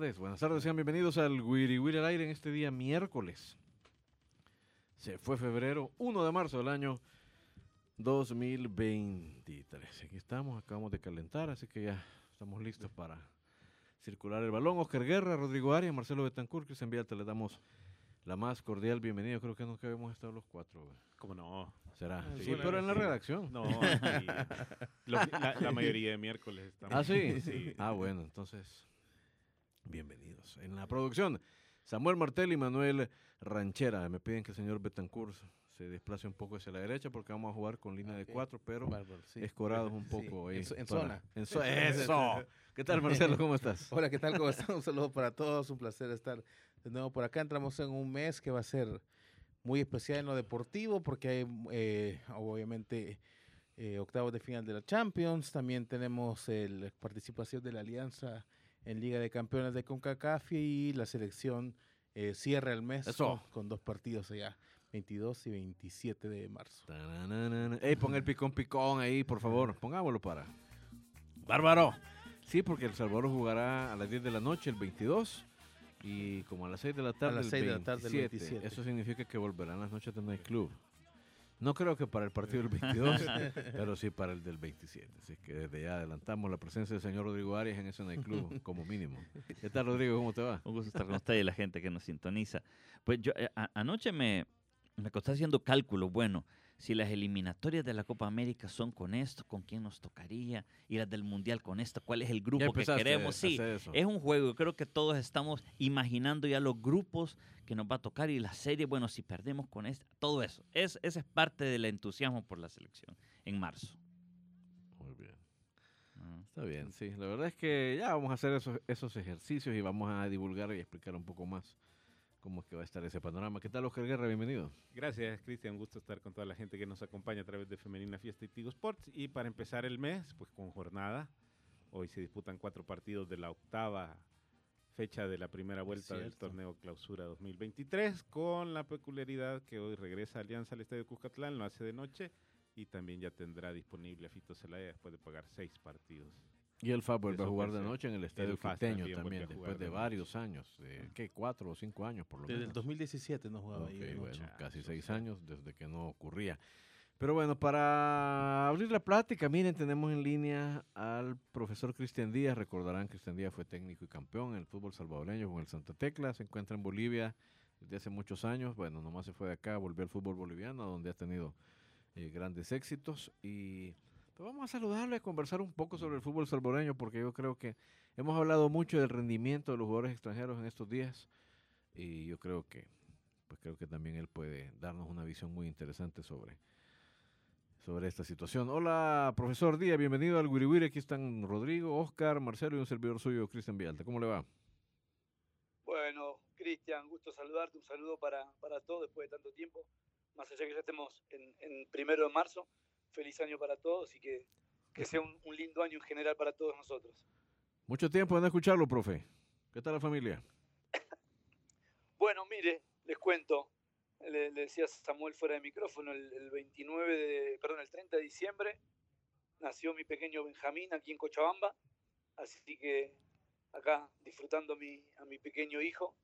Tardes, buenas tardes, sean bienvenidos al Wiri Wiri al aire en este día miércoles. Se fue febrero, 1 de marzo del año 2023. Aquí estamos, acabamos de calentar, así que ya estamos listos para circular el balón. Oscar Guerra, Rodrigo Arias, Marcelo Betancourt, Cristian Vialta, le damos la más cordial bienvenida. Creo que nunca habíamos estado los cuatro. güey. ¿Cómo no? ¿Será? Sí, pero en la sí. redacción. No, la, la mayoría de miércoles estamos. Ah. Sí. Ah, bueno, entonces, bienvenidos. En la producción, Samuel Martel y Manuel Ranchera. Me piden que el señor Betancourt se desplace un poco hacia la derecha porque vamos a jugar con línea de cuatro, pero Bárbaro, sí. escorados un Sí, poco ahí. en zo- en para- zona. en zo- ¡Eso! ¿Qué tal, Marcelo? ¿Cómo estás? Hola, ¿qué tal? ¿Cómo están? Un saludo para todos. Un placer estar de nuevo por acá. Entramos en un mes que va a ser muy especial en lo deportivo porque hay, eh, obviamente, eh, octavos de final de la Champions. También tenemos la participación de la Alianza en Liga de Campeones de CONCACAF y la selección eh, cierra el mes con, con dos partidos allá, 22 y 27 de marzo. Ey, pon el picón picón ahí, por favor. Pongámoslo para. ¡Bárbaro! Sí, porque El Salvador jugará a las 10 de la noche, el 22. Y como a las 6 de la tarde, las el 6 de la tarde, el 27. Eso significa que volverán las noches de Night Club. No creo que para el partido del 22, pero sí para el del 27. Así que desde ya adelantamos la presencia del señor Rodrigo Arias en ese Club, como mínimo. ¿Qué tal, Rodrigo? ¿Cómo te va? Un gusto estar con usted y la gente que nos sintoniza. Pues yo eh, anoche me, me acosté haciendo cálculos. Bueno, si las eliminatorias de la Copa América son con esto, ¿con quién nos tocaría? Y las del Mundial con esto, ¿cuál es el grupo que queremos? Sí, es un juego. Creo que todos estamos imaginando ya los grupos que nos va a tocar y la serie. Bueno, si perdemos con esta, todo eso. Es, ese es parte del entusiasmo por la selección en marzo. Muy bien. Ah. Está bien, sí. La verdad es que ya vamos a hacer esos, esos ejercicios y vamos a divulgar y explicar un poco más cómo es que va a estar ese panorama. ¿Qué tal, Oscar Guerra? Bienvenido. Gracias, Cristian. Un gusto estar con toda la gente que nos acompaña a través de Femenina Fiesta y Tigo Sports. Y para empezar el mes, pues con jornada. Hoy se disputan cuatro partidos de la octava fecha de la primera vuelta del torneo Clausura 2023, con la peculiaridad que hoy regresa Alianza al Estadio Cuscatlán, lo hace de noche y también ya tendrá disponible a Fito Zelaya después de pagar seis partidos. Y el FAB vuelve a jugar de noche en el Estadio El Quiteño también después de de varios años. ¿Qué? Cuatro o cinco años, por lo Desde el menos. 2017 no jugaba ahí. De noche. bueno, casi Muchachos, seis años desde que no ocurría. Pero bueno, para abrir la plática, miren, tenemos en línea al profesor Cristian Díaz. Recordarán que Cristian Díaz fue técnico y campeón en el fútbol salvadoreño con el Santa Tecla. Se encuentra en Bolivia desde hace muchos años. Bueno, nomás se fue de acá, volvió al fútbol boliviano, donde ha tenido eh, grandes éxitos. Y pues, vamos a saludarle, a conversar un poco sobre el fútbol salvadoreño, porque yo creo que hemos hablado mucho del rendimiento de los jugadores extranjeros en estos días. Y yo creo que pues creo que también él puede darnos una visión muy interesante sobre, sobre esta situación. Hola, profesor Díaz, bienvenido al Wiri Wiri. Aquí están Rodrigo, Oscar, Marcelo y un servidor suyo, Cristian Vialta. ¿Cómo le va? Bueno, Cristian, gusto saludarte, un saludo para, para todos después de tanto tiempo, más allá que ya estemos en primero de marzo, feliz año para todos y que, que sea un, un lindo año en general para todos nosotros. Mucho tiempo de no escucharlo, profe. ¿Qué tal la familia? Bueno, mire, les cuento, le, le decía Samuel fuera de micrófono, el, el 29 de, perdón, el 30 de diciembre nació mi pequeño Benjamín aquí en Cochabamba, así que acá disfrutando a mi, a mi pequeño hijo.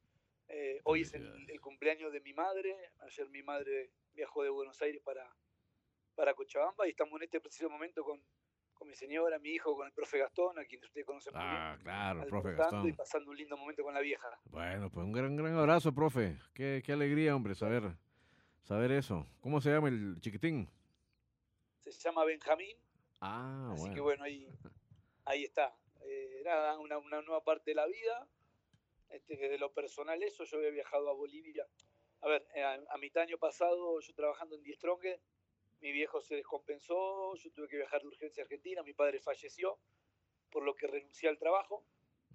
Eh, hoy es el, el cumpleaños de mi madre, ayer mi madre viajó de Buenos Aires para, para Cochabamba y estamos en este preciso momento con, con mi señora, mi hijo, con el profe Gastón, a quien usted conoce muy bien. Ah, claro, el profe almorzando Y Gastón. pasando un lindo momento con la vieja. Bueno, pues un gran, gran abrazo, profe. Qué, qué alegría, hombre, saber, saber eso. ¿Cómo se llama el chiquitín? Se llama Benjamín, Ah, así bueno. que bueno, ahí, ahí está. Eh, nada, una, una nueva parte de la vida. Este, desde lo personal eso, yo había viajado a Bolivia. A ver, eh, a, a mitad año pasado, yo trabajando en Die mi viejo se descompensó, yo tuve que viajar de urgencia a Argentina, mi padre falleció, por lo que renuncié al trabajo.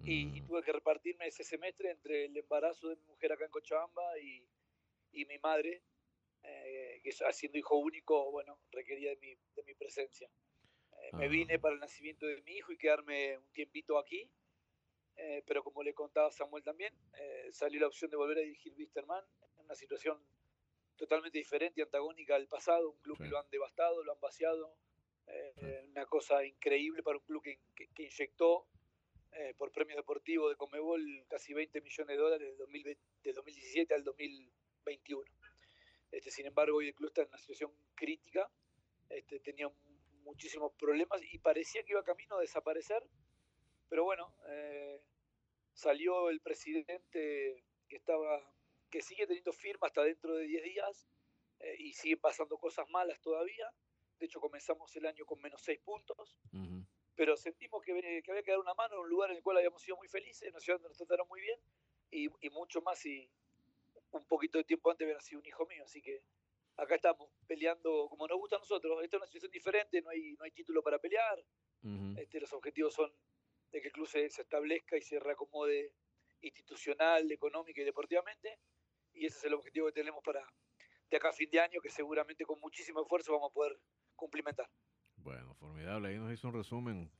y, y Mm, tuve que repartirme ese semestre entre el embarazo de mi mujer acá en Cochabamba y, y mi madre, eh, que siendo hijo único, bueno, requería de mi, de mi presencia. Eh, me Ah. vine para el nacimiento de mi hijo y quedarme un tiempito aquí, eh, pero como le contaba Samuel también, eh, salió la opción de volver a dirigir Wisterman en una situación totalmente diferente antagónica al pasado, un club Sí. que lo han devastado, lo han vaciado, eh, Sí. una cosa increíble para un club que, que- que inyectó eh, por premios deportivos de Comebol casi 20 millones de dólares del 2020 del 2017 al 2021. Este, sin embargo, hoy el club está en una situación crítica, este, tenía muchísimos problemas y parecía que iba camino a desaparecer, pero bueno, eh, salió el presidente que estaba que sigue teniendo firma hasta dentro de 10 días eh, y siguen pasando cosas malas todavía. De hecho, comenzamos el año con menos 6 puntos pero sentimos que, había que dar una mano en un lugar en el cual habíamos sido muy felices, en una ciudad donde nos trataron muy bien, y, y mucho más si un poquito de tiempo antes hubiera sido un hijo mío. Así que acá estamos peleando como nos gusta a nosotros. Esta es una situación diferente, no hay, no hay título para pelear. Este, los objetivos son de que el club se, se establezca y se reacomode institucional, económica y deportivamente. Y ese es el objetivo que tenemos para de acá a fin de año, que seguramente con muchísimo esfuerzo vamos a poder cumplimentar. Bueno, formidable. Ahí nos hizo un resumen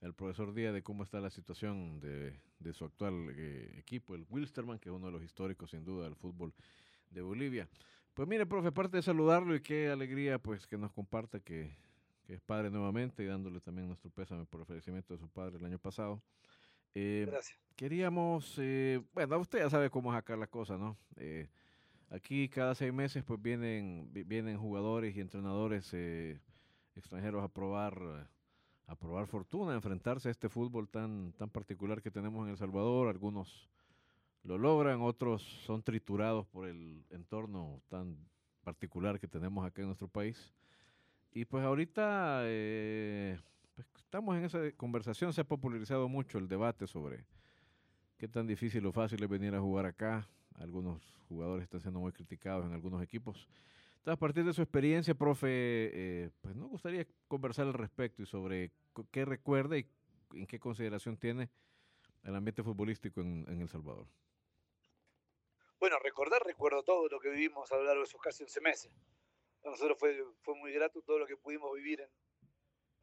el profesor Díaz de cómo está la situación de, de su actual eh, equipo, el Wilsterman, que es uno de los históricos sin duda del fútbol de Bolivia. Pues mire, profe, aparte de saludarlo y qué alegría pues que nos comparta que, que es padre nuevamente y dándole también nuestro pésame por el fallecimiento de su padre el año pasado. Eh, Gracias. queríamos, eh, bueno, usted ya sabe cómo es acá la cosa, ¿no? Eh, aquí cada seis meses pues vienen, vi- vienen jugadores y entrenadores eh, extranjeros a probar, a probar fortuna, a enfrentarse a este fútbol tan, tan particular que tenemos en El Salvador. Algunos lo logran, otros son triturados por el entorno tan particular que tenemos acá en nuestro país. Y pues ahorita eh, pues, estamos en esa conversación, se ha popularizado mucho el debate sobre qué tan difícil o fácil es venir a jugar acá. Algunos jugadores están siendo muy criticados en algunos equipos. Entonces, a partir de su experiencia, profe, eh, pues nos gustaría conversar al respecto y sobre qué recuerda y en qué consideración tiene el ambiente futbolístico en, El Salvador. Bueno, recordar, recuerdo todo lo que vivimos a lo largo de esos casi 11 meses. Para nosotros fue, fue muy grato todo lo que pudimos vivir, en-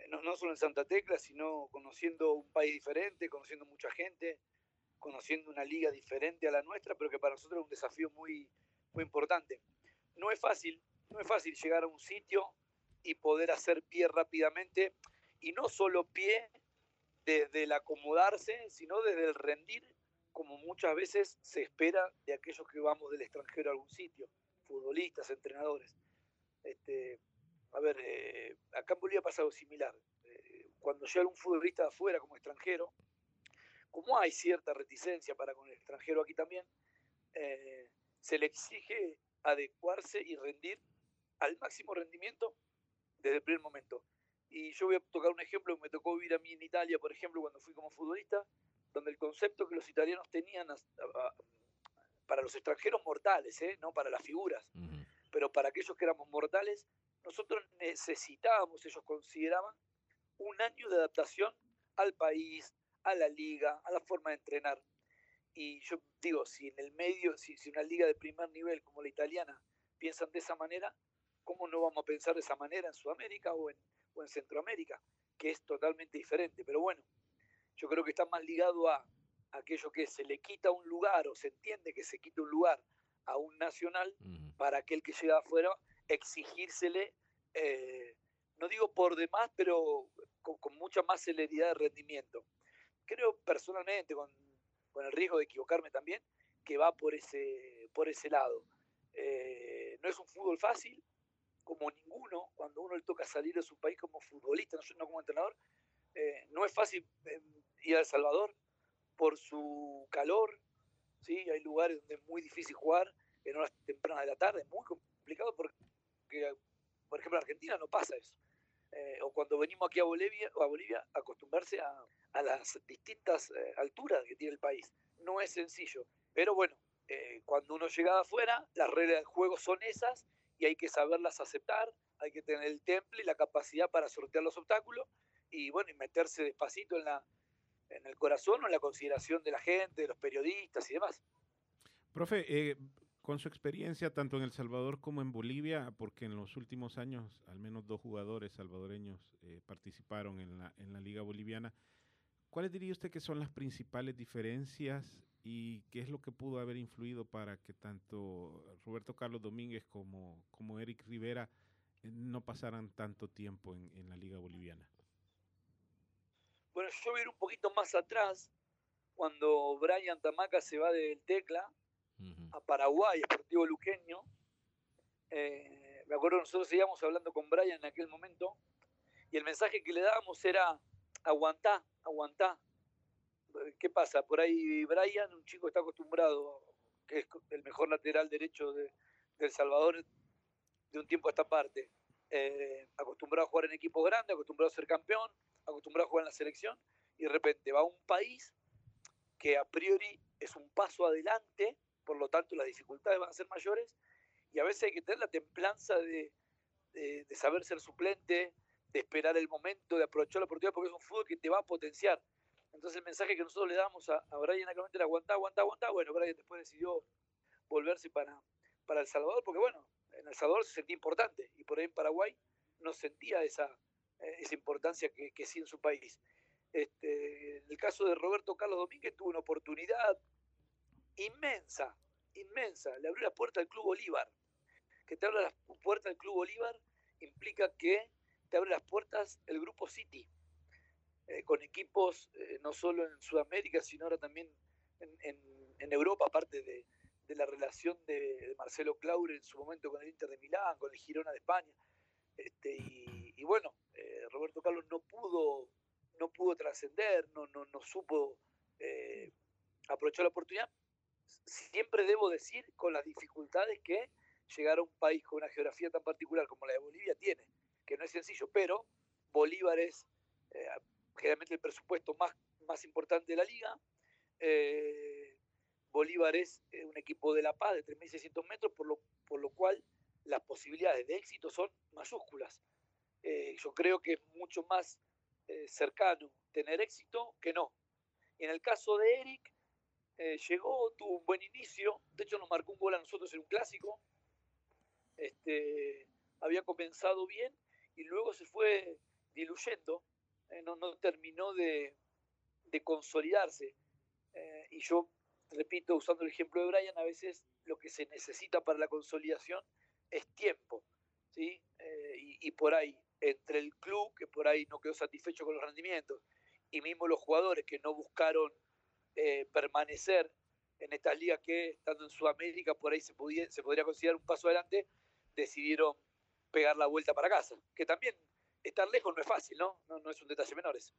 no, no solo en Santa Tecla, sino conociendo un país diferente, conociendo mucha gente, conociendo una liga diferente a la nuestra, pero que para nosotros es un desafío muy, muy importante. No es fácil, no es fácil llegar a un sitio y poder hacer pie rápidamente, y no solo pie desde el acomodarse, sino desde el rendir como muchas veces se espera de aquellos que vamos del extranjero a algún sitio, futbolistas, entrenadores. Este, a ver, eh, acá en Bolivia pasa algo similar. Eh, cuando llega un futbolista de afuera como extranjero, como hay cierta reticencia para con el extranjero aquí también, eh, se le exige adecuarse y rendir al máximo rendimiento desde el primer momento. Y yo voy a tocar un ejemplo que me tocó vivir a mí en Italia, por ejemplo, cuando fui como futbolista, donde el concepto que los italianos tenían a- a- para los extranjeros mortales, ¿eh? no para las figuras, pero para aquellos que éramos mortales, nosotros necesitábamos, ellos consideraban, un año de adaptación al país, a la liga, a la forma de entrenar. Y yo digo, si en el medio, si, si una liga de primer nivel como la italiana piensan de esa manera, ¿cómo no vamos a pensar de esa manera en Sudamérica o en, o en Centroamérica? Que es totalmente diferente. Pero bueno, yo creo que está más ligado a aquello que se le quita un lugar o se entiende que se quita un lugar a un nacional para aquel que llega afuera, exigírsele, eh, no digo por demás, pero con, mucha más celeridad de rendimiento. Creo personalmente, con, con el riesgo de equivocarme también, que va por ese, por ese lado. Eh, no es un fútbol fácil, como ninguno, cuando uno le toca salir de su país como futbolista, no, como entrenador, eh, no es fácil ir a El Salvador por su calor, ¿sí? hay lugares donde es muy difícil jugar en horas tempranas de la tarde, es muy complicado porque, por ejemplo, en Argentina no pasa eso. Eh, o cuando venimos aquí a Bolivia, a Bolivia acostumbrarse a, a las distintas alturas que tiene el país. No es sencillo, pero bueno, cuando uno llega afuera, las reglas del juego son esas y hay que saberlas aceptar, hay que tener el temple y la capacidad para sortear los obstáculos y bueno, y meterse despacito en, la, en el corazón o en la consideración de la gente, de los periodistas y demás. Profe, eh, con su experiencia tanto en El Salvador como en Bolivia, porque en los últimos años al menos dos jugadores salvadoreños eh, participaron en la, en la Liga Boliviana, ¿cuáles diría usted que son las principales diferencias y qué es lo que pudo haber influido para que tanto Roberto Carlos Domínguez como, como Eric Rivera eh, no pasaran tanto tiempo en, la Liga Boliviana? Bueno, yo voy a ir un poquito más atrás, cuando Brian Tamaca se va del Tecla a Paraguay, Esportivo Luqueño. Eh, me acuerdo nosotros seguíamos hablando con Brian en aquel momento y el mensaje que le dábamos era aguantá, aguantá, ¿qué pasa? Por ahí Brian, un chico está acostumbrado, que es el mejor lateral derecho de, El Salvador de un tiempo a esta parte, eh, acostumbrado a jugar en equipos grandes, acostumbrado a ser campeón, acostumbrado a jugar en la selección, y de repente va a un país que a priori es un paso adelante, por lo tanto las dificultades van a ser mayores, y a veces hay que tener la templanza de, de, saber ser suplente, de esperar el momento, de aprovechar la oportunidad, porque es un fútbol que te va a potenciar. Entonces el mensaje que nosotros le damos a, a Brian era aguantar, aguantar, aguantar. Bueno, Brian después decidió volverse para, para El Salvador, porque bueno, en El Salvador se sentía importante y por ahí en Paraguay no sentía esa, eh, esa importancia que, que, sí en su país. Este, en el caso de Roberto Carlos Domínguez tuvo una oportunidad inmensa, inmensa. Le abrió la puerta al Club Bolívar. Que te abra la puerta del Club Bolívar implica que te abre las puertas el Grupo City eh, con equipos eh, no solo en Sudamérica, sino ahora también en, Europa, aparte de, la relación de, Marcelo Claure en su momento con el Inter de Milán, con el Girona de España. Este, y, y, bueno, eh, Roberto Carlos no pudo, no pudo trascender, no, no, no, supo aprovechar la oportunidad. Siempre debo decir con las dificultades que llegar a un país con una geografía tan particular como la de Bolivia tiene, que no es sencillo, pero Bolívar es generalmente el presupuesto más, más importante de la liga. Eh, Bolívar es eh, un equipo de La Paz de 3.600 metros, por lo, por lo cual las posibilidades de éxito son mayúsculas. Eh, yo creo que es mucho más cercano tener éxito que no. Y en el caso de Eric, llegó, tuvo un buen inicio, de hecho nos marcó un gol a nosotros en un clásico, este, había comenzado bien y luego se fue diluyendo eh, no, no, terminó de, de consolidarse. Eh, y yo, repito, usando el ejemplo de Brian, a veces lo que se necesita para la consolidación es tiempo. ¿sí? Eh, y, por ahí, entre el club, que por ahí no quedó satisfecho con los rendimientos, y mismo los jugadores que no buscaron permanecer en estas ligas que, estando en Sudamérica, por ahí se, podía, se podría considerar un paso adelante, decidieron pegar la vuelta para casa, que también estar lejos no es fácil, ¿no? No, es un detalle menor eso.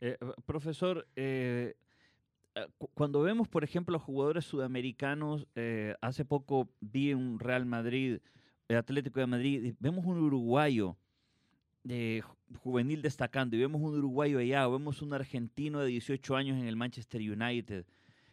Eh, profesor, eh, eh, cuando vemos, por ejemplo, jugadores sudamericanos, hace poco vi un Real Madrid, Atlético de Madrid, vemos un uruguayo de juvenil destacando, y vemos un uruguayo allá, o vemos un argentino de 18 años en el Manchester United.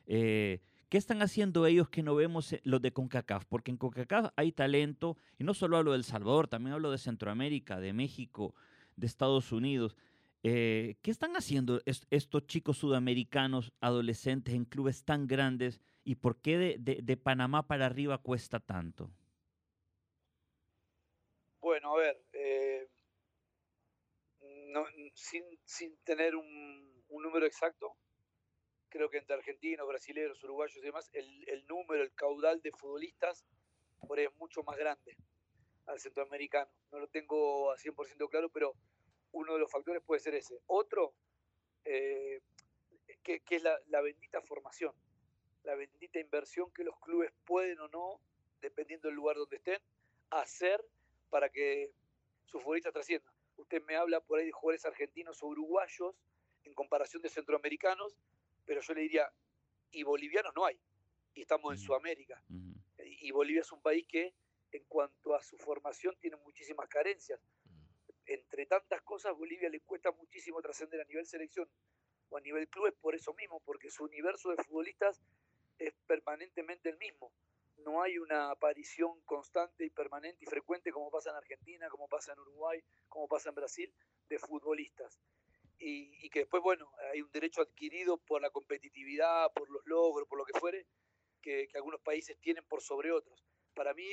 ¿Qué están haciendo ellos que no vemos los de CONCACAF? Porque en CONCACAF hay talento, y no solo hablo del Salvador, también hablo de Centroamérica, de México, de Estados Unidos. Eh, ¿Qué están haciendo estos chicos sudamericanos, adolescentes, en clubes tan grandes? ¿Y por qué de, Panamá para arriba cuesta tanto? Bueno, a ver, eh, sin, sin, tener un, un número exacto, creo que entre argentinos, brasileños, uruguayos y demás, el, el número, el caudal de futbolistas por ahí es mucho más grande al centroamericano. No lo tengo a 100% claro, pero uno de los factores puede ser ese. Otro, eh, que, es la, la, bendita formación, la bendita inversión que los clubes pueden o no, dependiendo del lugar donde estén, hacer para que su futbolista trascienda. Usted me habla por ahí de jugadores argentinos o uruguayos en comparación de centroamericanos, pero yo le diría, y bolivianos no hay, y estamos en Sudamérica. Y Bolivia es un país que en cuanto a su formación tiene muchísimas carencias. Entre tantas cosas, Bolivia le cuesta muchísimo trascender a nivel selección o a nivel clubes por eso mismo, porque su universo de futbolistas es permanentemente el mismo. No hay una aparición constante y permanente y frecuente como pasa en Argentina, como pasa en Uruguay, como pasa en Brasil, de futbolistas. Y, que después, bueno, hay un derecho adquirido por la competitividad, por los logros, por lo que fuere, que, algunos países tienen por sobre otros. Para mí,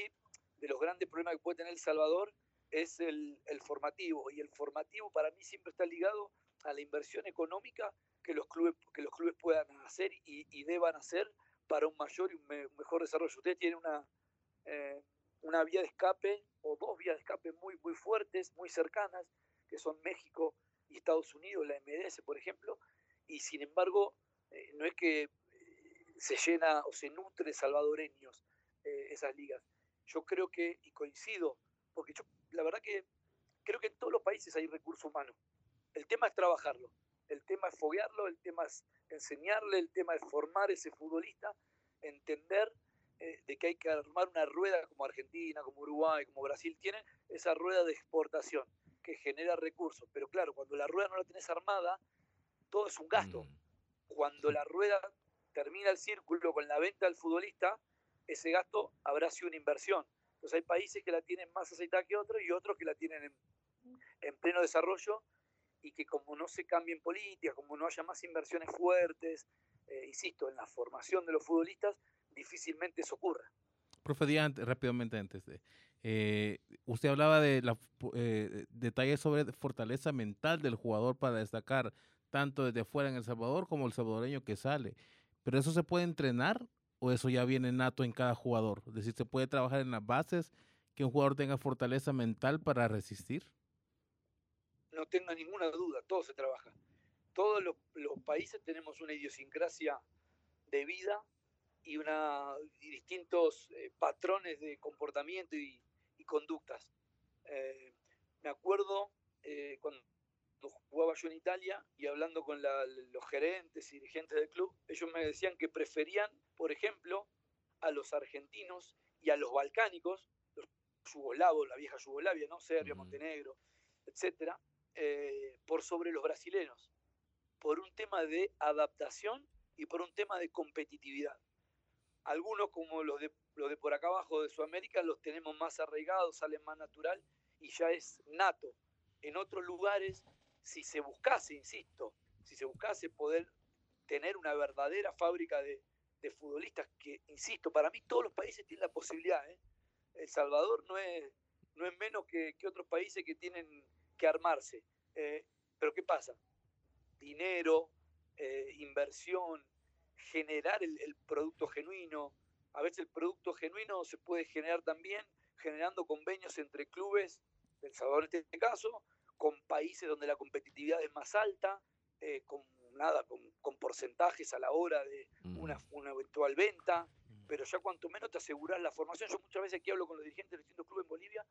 de los grandes problemas que puede tener El Salvador es el, el formativo. Y el formativo para mí siempre está ligado a la inversión económica que los clubes, que los clubes puedan hacer y, deban hacer para un mayor y un, mejor desarrollo. Usted tiene una, eh, una vía de escape o dos vías de escape muy, muy fuertes, muy cercanas, que son México y Estados Unidos, la MLS, por ejemplo, y sin embargo, eh, no es que eh, se llena o se nutre salvadoreños esas ligas. Yo creo que, y coincido, porque yo la verdad que creo que en todos los países hay recurso humano. El tema es trabajarlo el tema es foguearlo, el tema es enseñarle, el tema es formar ese futbolista, entender eh, de que hay que armar una rueda como Argentina, como Uruguay, como Brasil tienen, esa rueda de exportación que genera recursos. Pero claro, cuando la rueda no la tenés armada, todo es un gasto. Mm. Cuando la rueda termina el círculo con la venta del futbolista, ese gasto habrá sido una inversión. Entonces hay países que la tienen más aceitada que otros y otros que la tienen en, en pleno desarrollo y que como no se cambien políticas, como no haya más inversiones fuertes, eh, insisto, en la formación de los futbolistas, difícilmente eso ocurra. Profe Díaz, rápidamente antes de... Eh, usted hablaba de la, eh, detalles sobre fortaleza mental del jugador para destacar tanto desde fuera en El Salvador como el salvadoreño que sale. ¿Pero eso se puede entrenar o eso ya viene nato en cada jugador? Es decir, ¿se puede trabajar en las bases que un jugador tenga fortaleza mental para resistir? No tenga ninguna duda, todo se trabaja. Todos los, países tenemos una idiosincrasia de vida y, una, distintos eh, patrones de comportamiento y, conductas. Eh, me acuerdo eh, cuando jugaba yo en Italia y hablando con los gerentes y dirigentes del club, ellos me decían que preferían, por ejemplo, a los argentinos y a los balcánicos, los yugoslavos, la vieja Yugoslavia, ¿no? Serbia, Montenegro, etcétera, eh, por sobre los brasileños, por un tema de adaptación y por un tema de competitividad. Algunos, como los de, los de por acá abajo de Sudamérica, los tenemos más arraigados, salen más natural y ya es nato. En otros lugares, si se buscase, insisto, si se buscase poder tener una verdadera fábrica de, futbolistas, que, insisto, para mí todos los países tienen la posibilidad. ¿eh? El Salvador no es, no es menos que, que otros países que tienen que armarse. Eh, pero ¿qué pasa? Dinero, eh, inversión, generar el, producto genuino. A veces el producto genuino se puede generar también generando convenios entre clubes, del Salvador en este caso, con países donde la competitividad es más alta, eh, con nada, con, porcentajes a la hora de una, una eventual venta, pero ya cuanto menos te aseguras la formación. Yo muchas veces aquí hablo con los dirigentes de distintos clubes en Bolivia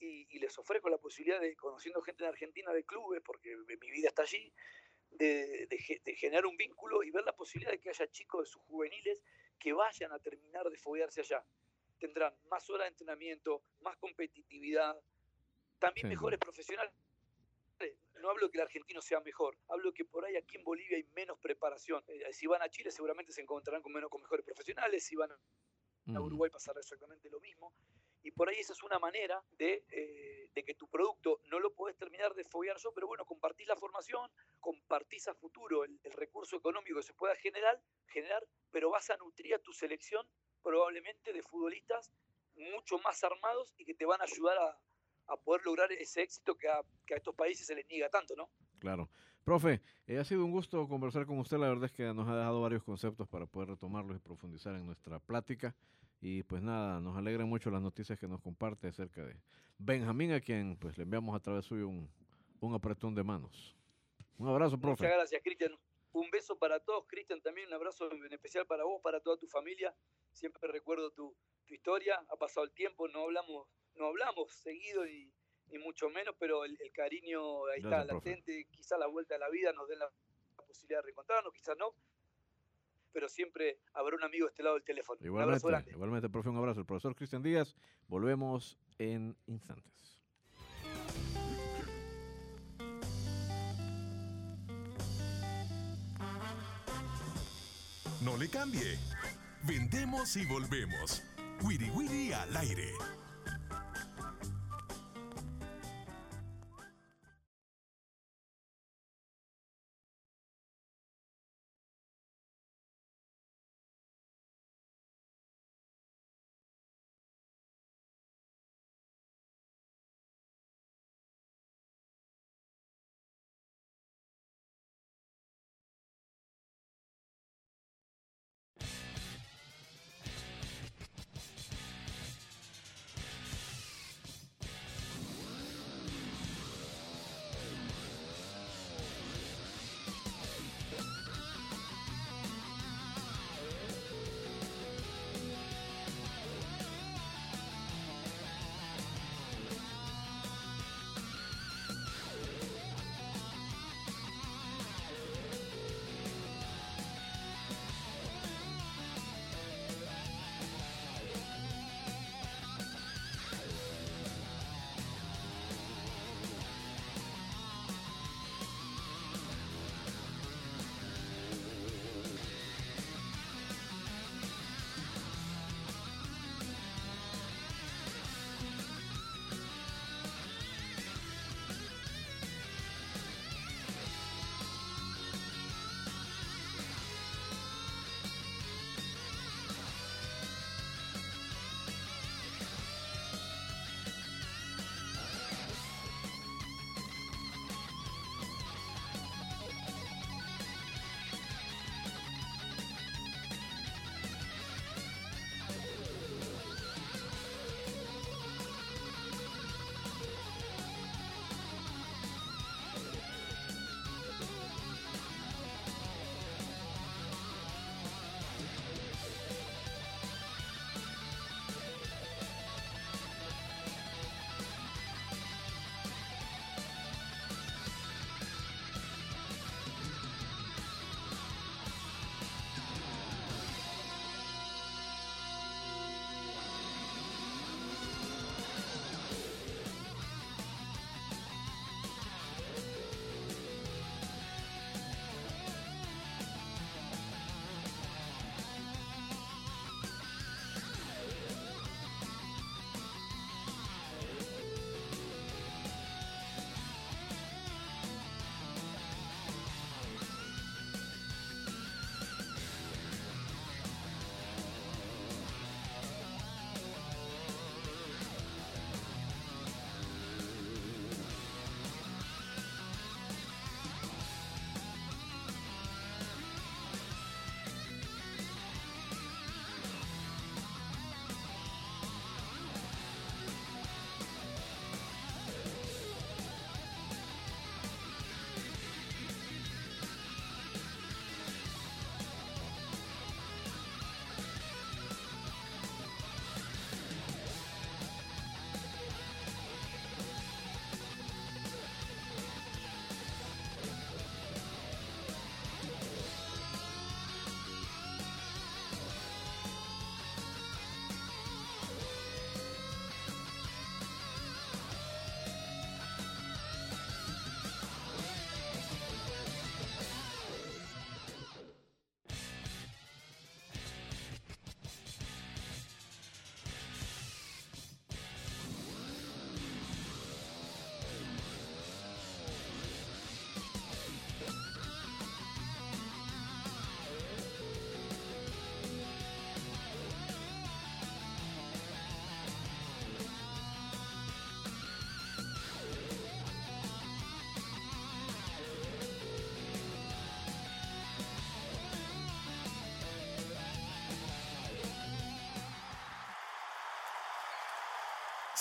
y, les ofrezco la posibilidad de, conociendo gente en Argentina de clubes, porque mi vida está allí, de, generar un vínculo y ver la posibilidad de que haya chicos de sus juveniles que vayan a terminar de foguearse allá. Tendrán más horas de entrenamiento, más competitividad, también mejores profesionales. No hablo de que el argentino sea mejor, hablo de que por ahí aquí en Bolivia hay menos preparación. Eh, si van a Chile seguramente se encontrarán con, menos, con mejores profesionales, si van a Uruguay pasará exactamente lo mismo. Y por ahí esa es una manera de, eh, de que tu producto no lo puedes terminar de foguear pero bueno, compartís la formación, compartís a futuro el, recurso económico que se pueda generar, generar, pero vas a nutrir a tu selección probablemente de futbolistas mucho más armados y que te van a ayudar a, a poder lograr ese éxito que a, que a estos países se les niega tanto, ¿no? Claro. Profe, eh, ha sido un gusto conversar con usted. La verdad es que nos ha dejado varios conceptos para poder retomarlos y profundizar en nuestra plática. Y pues nada, nos alegran mucho las noticias que nos comparte acerca de Benjamín, a quien pues le enviamos a través suyo un, un apretón de manos. Un abrazo, profe. Muchas gracias, Cristian. Un beso para todos, Cristian, también un abrazo en especial para vos, para toda tu familia. Siempre recuerdo tu, tu historia, ha pasado el tiempo, no hablamos no hablamos seguido y, ni mucho menos, pero el, el cariño ahí Gracias, está profe. latente. Quizá la vuelta a la vida nos den la posibilidad de reencontrarnos, quizás no, pero siempre habrá un amigo de este lado del teléfono. Un abrazo Igualmente, igualmente, profe, un abrazo. El profesor Cristian Díaz. Volvemos en instantes. No le cambie. Vendemos y volvemos. Wiri Wiri al aire.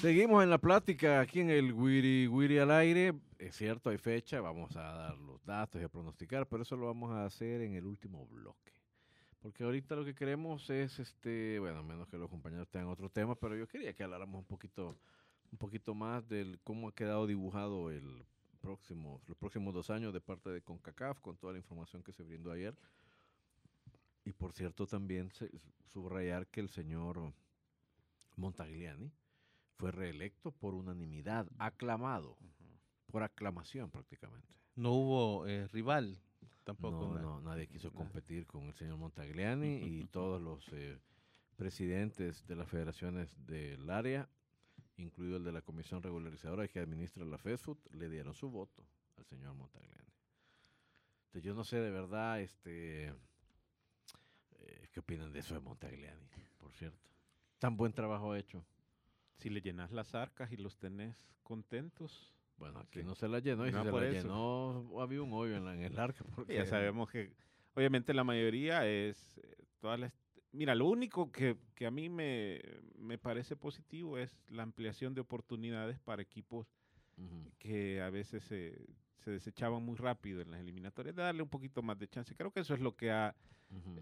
Seguimos en la plática aquí en el Wiri Wiri al aire. Es cierto, hay fecha, vamos a dar los datos y a pronosticar, pero eso lo vamos a hacer en el último bloque. Porque ahorita lo que queremos es, este, bueno, menos que los compañeros tengan otro tema, pero yo quería que habláramos un poquito, un poquito más del cómo ha quedado dibujado el próximo, los próximos dos años de parte de CONCACAF, con toda la información que se brindó ayer. Y por cierto, también subrayar que el señor Montagliani fue reelecto por unanimidad, aclamado, por aclamación prácticamente. No hubo eh, rival tampoco. No, na- no, nadie quiso competir con el señor Montagliani y todos los eh, presidentes de las federaciones del área, incluido el de la comisión regularizadora que administra la FESFUT, le dieron su voto al señor Montagliani. Entonces yo no sé de verdad este eh, qué opinan de eso de Montagliani, por cierto. Tan buen trabajo hecho. Si le llenas las arcas y los tenés contentos, Bueno, aquí Sí. no se la llenó y No, si se por la eso. llenó había un hoyo en, la- en el arca. Porque ya sabemos que obviamente la mayoría es eh, todas las... Mira, lo único que, que a mí me, me parece positivo es la ampliación de oportunidades para equipos que a veces se, se desechaban muy rápido en las eliminatorias, de darle un poquito más de chance. Creo que eso es lo que ha,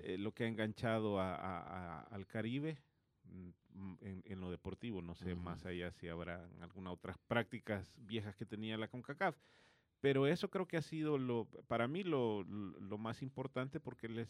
eh, lo que ha enganchado a- a- a- al Caribe en, en lo deportivo. No sé Ujú. más allá si habrá algunas otras prácticas viejas que tenía la CONCACAF. Pero eso creo que ha sido lo, para mí lo, lo más importante porque les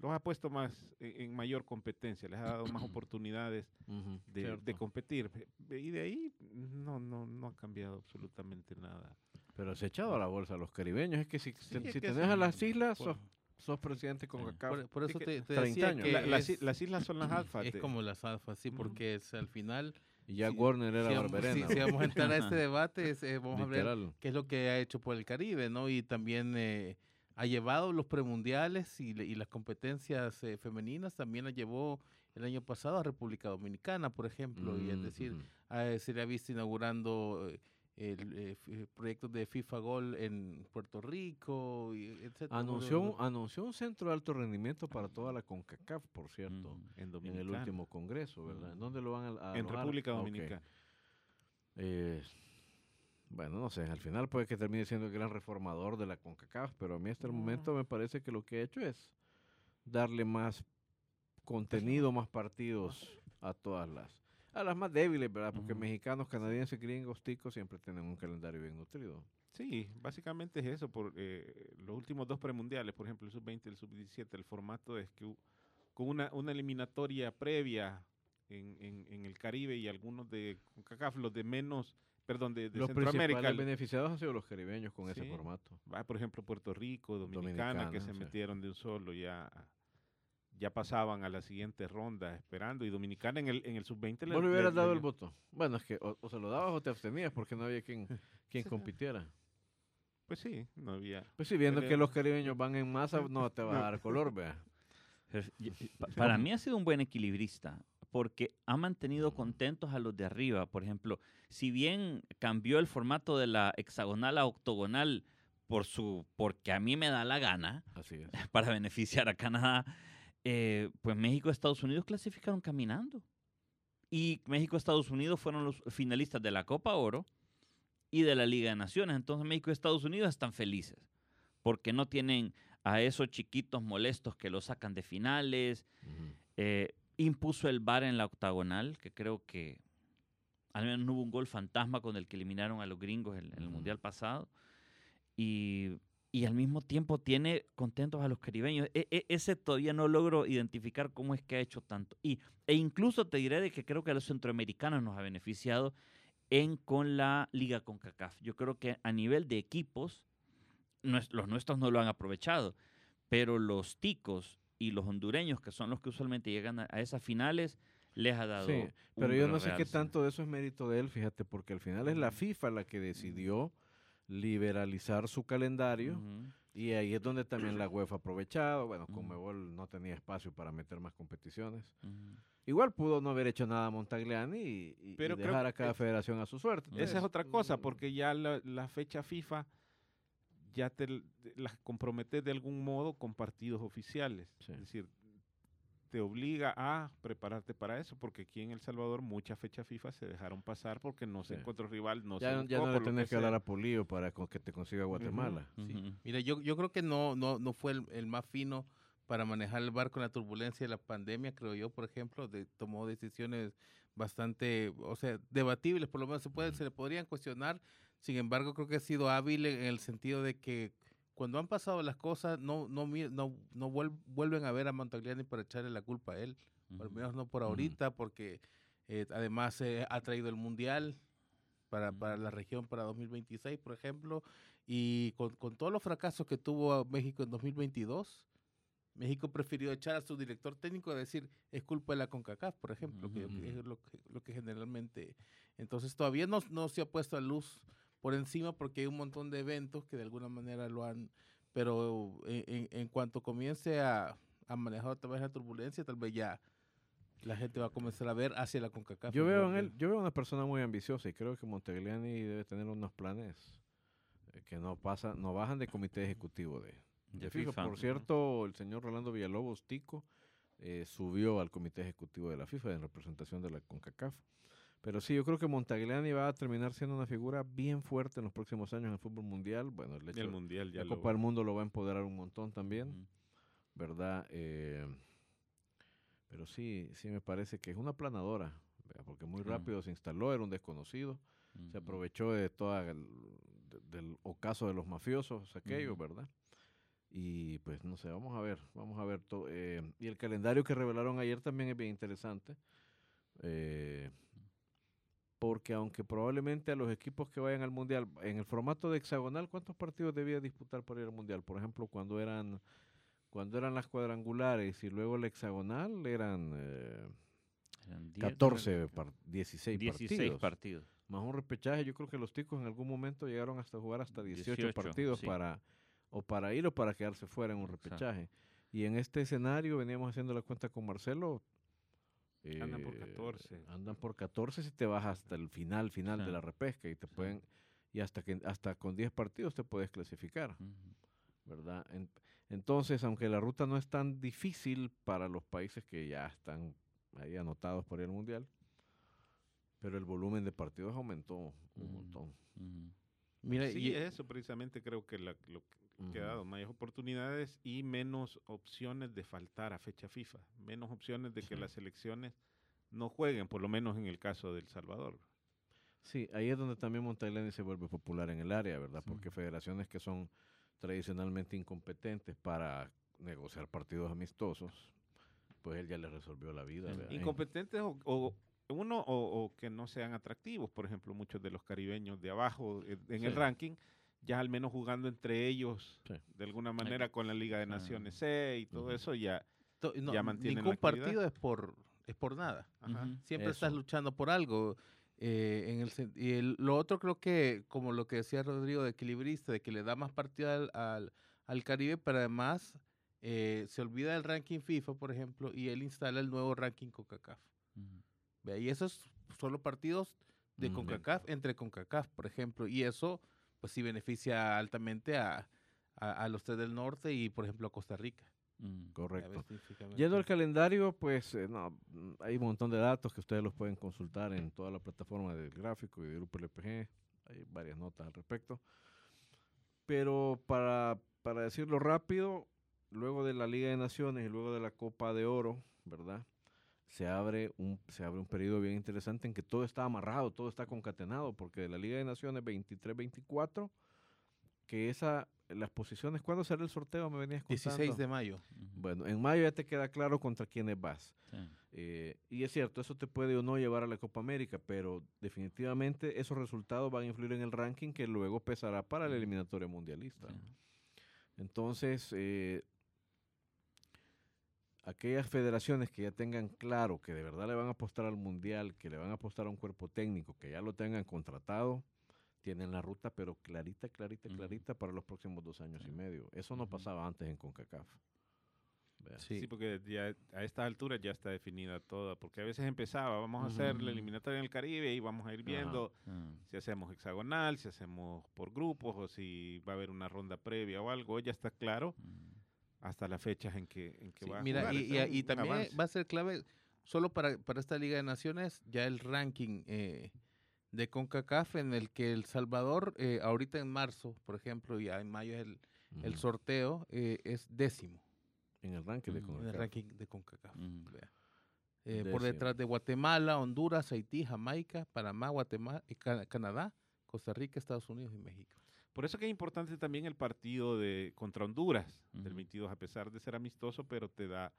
los ha puesto más en, en mayor competencia, les ha dado más oportunidades Ujú, de, de cierto. competir. Y de ahí no, no, no ha cambiado absolutamente nada. Pero se ha echado a la bolsa a los caribeños. Es que si, Sí, te- es si que tenés sí, a las islas, por- sos, sos presidente con Sí. CACAF. Por, eso que te, te 30 decía años. que La- las, es, las islas son las alfas. es como las alfas, sí, porque es al final, Y ya si- Warner era si vamos, barberena. si- si vamos a entrar a este debate, es, eh, vamos a ver qué es lo que ha hecho por el Caribe, ¿no? Y también eh, ha llevado los premundiales y, le- y las competencias eh, femeninas, también la llevó el año pasado a República Dominicana, por ejemplo, y es Mm, decir, ah, se le ha visto inaugurando eh, el, eh, f- proyectos de FIFA Gol en Puerto Rico, etcétera. Anunció, un- anunció un centro de alto rendimiento para toda la CONCACAF, por cierto, Ujú. en, en el último congreso, ¿verdad? ¿En dónde lo van a, a En alojar? República. Dominicana. Eh, bueno, no sé, al final puede que termine siendo el gran reformador de la CONCACAF, pero a mí hasta el momento me parece que lo que ha hecho es darle más contenido, más partidos a todas las, a las más débiles, ¿verdad? Porque mexicanos, canadienses, gringos, ticos siempre tienen un calendario bien nutrido. Sí, básicamente es eso. Por eh, los últimos dos premundiales, por ejemplo, el sub-20 y el sub-17, el formato es que con una, una eliminatoria previa en, en- en el Caribe y algunos de CONCACAF, los de menos, perdón, de, de los Centroamérica. beneficiados han sido los caribeños con ese formato. va, por ejemplo, Puerto Rico, Dominicana, que se sí. metieron de un solo, ya, ya pasaban a la siguiente ronda esperando. Y Dominicana en el, en el sub-20 le- Vos le hubieras le dado el voto. Bueno, es que o, o se lo dabas o te abstenías porque no había quien, quien Sí. compitiera. Pues sí, no había. Pues sí, viendo que los caribeños van en masa, no te va a dar color, vea. Para mí ha sido un buen equilibrista, porque ha mantenido contentos a los de arriba. Por ejemplo, si bien cambió el formato de la hexagonal a octogonal por su, porque a mí me da la gana, Así es. para beneficiar a Canadá, eh, pues México y Estados Unidos clasificaron caminando. Y México y Estados Unidos fueron los finalistas de la Copa Oro y de la Liga de Naciones. Entonces México y Estados Unidos están felices porque no tienen a esos chiquitos molestos que los sacan de finales. Eh, impuso el VAR en la octagonal, que creo que al menos no hubo un gol fantasma con el que eliminaron a los gringos en, en el. Mundial pasado. Y, y al mismo tiempo tiene contentos a los caribeños. E- e- ese todavía no logro identificar cómo es que ha hecho tanto. Y, e incluso te diré de que creo que a los centroamericanos nos ha beneficiado en con la Liga CONCACAF. Yo creo que a nivel de equipos, los nuestros no lo han aprovechado, pero los ticos y los hondureños, que son los que usualmente llegan a, a esas finales, les ha dado. Sí, pero yo no sé qué tanto de eso es mérito de él, fíjate, porque al final es la FIFA la que decidió liberalizar su calendario y ahí es donde también la UEFA ha aprovechado. Bueno. Conmebol no tenía espacio para meter más competiciones. Igual pudo no haber hecho nada Montagliani y, Pero dejar a cada es- federación a su suerte. Esa es otra cosa, mm, porque ya la, la fecha FIFA ya te las comprometes de algún modo con partidos oficiales. Sí. Es decir, te obliga a prepararte para eso, porque aquí en El Salvador muchas fechas FIFA se dejaron pasar porque no se Sí. encontró rival, no ya, se no- ya no le tenés que hablar a Polío para que te consiga Guatemala. Sí. Mira, yo, yo creo que no, no, no fue el, el más fino para manejar el barco en la turbulencia de la pandemia, creo yo, por ejemplo, de, tomó decisiones bastante, o sea, debatibles, por lo menos se, puede, se le podrían cuestionar, sin embargo, creo que ha sido hábil en el sentido de que cuando han pasado las cosas, no, no, no, no vuel- vuelven a ver a Montagliani para echarle la culpa a él, al Ujú. menos no por ahorita, porque eh, además eh, ha traído el Mundial para, para la región para 2026, por ejemplo, y con, con todos los fracasos que tuvo México en 2022, México prefirió echar a su director técnico a decir es culpa de la CONCACAF, por ejemplo, que es lo que, lo que generalmente... Entonces todavía no, no se ha puesto a luz por encima porque hay un montón de eventos que de alguna manera lo han... Pero en, en- cuanto comience a, a manejar otra vez la turbulencia, tal vez ya la gente va a comenzar a ver hacia la CONCACAF. Yo veo en él, yo veo una persona muy ambiciosa y creo que Montegliani debe tener unos planes eh, que no pasa, no bajan de comité ejecutivo de, de FIFA. FIFA, Por cierto, el señor Rolando Villalobos Tico eh, subió al comité ejecutivo de la FIFA en representación de la CONCACAF. Pero sí, yo creo que Montagliani va a terminar siendo una figura bien fuerte en los próximos años en el fútbol mundial. Bueno, el hecho el Mundial ya la Copa del Mundo lo va a empoderar un montón también. ¿verdad? Eh, pero sí, sí me parece que es una planadora, porque muy rápido se instaló, era un desconocido, se aprovechó de toda el- de- del ocaso de los mafiosos aquellos, Ujú. ¿verdad? Y pues no sé, vamos a ver, vamos a ver. to- eh, y el calendario que revelaron ayer también es bien interesante. eh, porque aunque probablemente a los equipos que vayan al Mundial, en el formato de hexagonal, ¿cuántos partidos debía disputar para ir al Mundial? Por ejemplo, cuando eran cuando eran las cuadrangulares y luego el hexagonal eran eh, Eran diez, 14, par- 16, 16 partidos. partidos. Más un repechaje, yo creo que los ticos en algún momento llegaron hasta jugar hasta 18, 18, partidos sí. para o para ir o para quedarse fuera en un Exacto. repechaje. Y en este escenario veníamos haciendo la cuenta con Marcelo. Andan por eh, 14. Andan por 14 si te vas hasta el final, final de la repesca y te Sí. pueden y hasta que hasta con 10 partidos te puedes clasificar. ¿verdad? En- entonces, aunque la ruta no es tan difícil para los países que ya están ahí anotados por al mundial, pero el volumen de partidos aumentó un montón. Ujú. Mira, Sí, y- eso precisamente creo que la- lo que ha Ujú. dado mayores oportunidades y menos opciones de faltar a fecha FIFA, menos opciones de que Sí. las selecciones no jueguen, por lo menos en el caso del Salvador. Sí, ahí es donde también Montagliani se vuelve popular en el área, ¿verdad? Sí. Porque federaciones que son tradicionalmente incompetentes para negociar partidos amistosos, pues él ya le resolvió la vida. Incompetentes o, o- uno o, o que no sean atractivos, por ejemplo, muchos de los caribeños de abajo eh, en el ranking, ya al menos jugando entre ellos, Sí. de alguna manera con la Liga de Naciones C y todo eso, ya. no, ya mantienen ningún partido es por, es por nada. Ajá. Siempre estás luchando por algo. eh, en el, y el- lo otro creo que, como lo que decía Rodrigo de equilibrista, de que le da más partido al, al, al Caribe, pero además eh, se olvida del ranking FIFA, por ejemplo, y él instala el nuevo ranking CONCACAF. Ve, Y esos son los partidos de Ujú. CONCACAF, entre CONCACAF, por ejemplo, y eso pues sí beneficia altamente a, a, a los tres del norte y, por ejemplo, a Costa Rica. Ujú. Correcto. Yendo al calendario, pues eh, no, mm, hay un montón de datos que ustedes los pueden consultar en toda la plataforma del gráfico y del grupo LPG. Hay varias notas al respecto. Pero para, para decirlo rápido, luego de la Liga de Naciones y luego de la Copa de Oro, ¿verdad? Se abre un, se abre un periodo bien interesante en que todo está amarrado, todo está concatenado, porque de la Liga de Naciones 23-24, que esa, las posiciones, ¿cuándo será el sorteo? Me venías contando. 16 de mayo. Bueno, en mayo ya te queda claro contra quiénes vas. Sí. Eh, y es cierto, eso te puede o no llevar a la Copa América, pero definitivamente esos resultados van a influir en el ranking que luego pesará para la eliminatoria mundialista. Sí. Entonces, eh, aquellas federaciones que ya tengan claro que de verdad le van a apostar al mundial, que le van a apostar a un cuerpo técnico, que ya lo tengan contratado, tienen la ruta, pero clarita, clarita, clarita para los próximos dos años y medio. Eso no pasaba antes en CONCACAF. Sí. porque ya a esta altura ya está definida toda, porque a veces empezaba, vamos a hacer la eliminatoria en el Caribe y vamos a ir viendo Ah. si hacemos hexagonal, si hacemos por grupos o si va a haber una ronda previa o algo, ya está claro. Hasta las fechas en que, en que Sí, va a mira, jugar. y, y- también avance. va a ser clave, solo para, para esta Liga de Naciones, ya el ranking eh, de CONCACAF en el que El Salvador, eh, ahorita en marzo, por ejemplo, ya en mayo es el, el sorteo, eh, es décimo En el ranking de Ujú. en el CONCACAF. ranking de CONCACAF. Eh, por detrás de Guatemala, Honduras, Haití, Jamaica, Panamá, Guatemala, Canadá, Costa Rica, Estados Unidos y México. Por eso que es importante también el partido de contra Honduras del Ujú. 22, a pesar de ser amistoso, pero te da,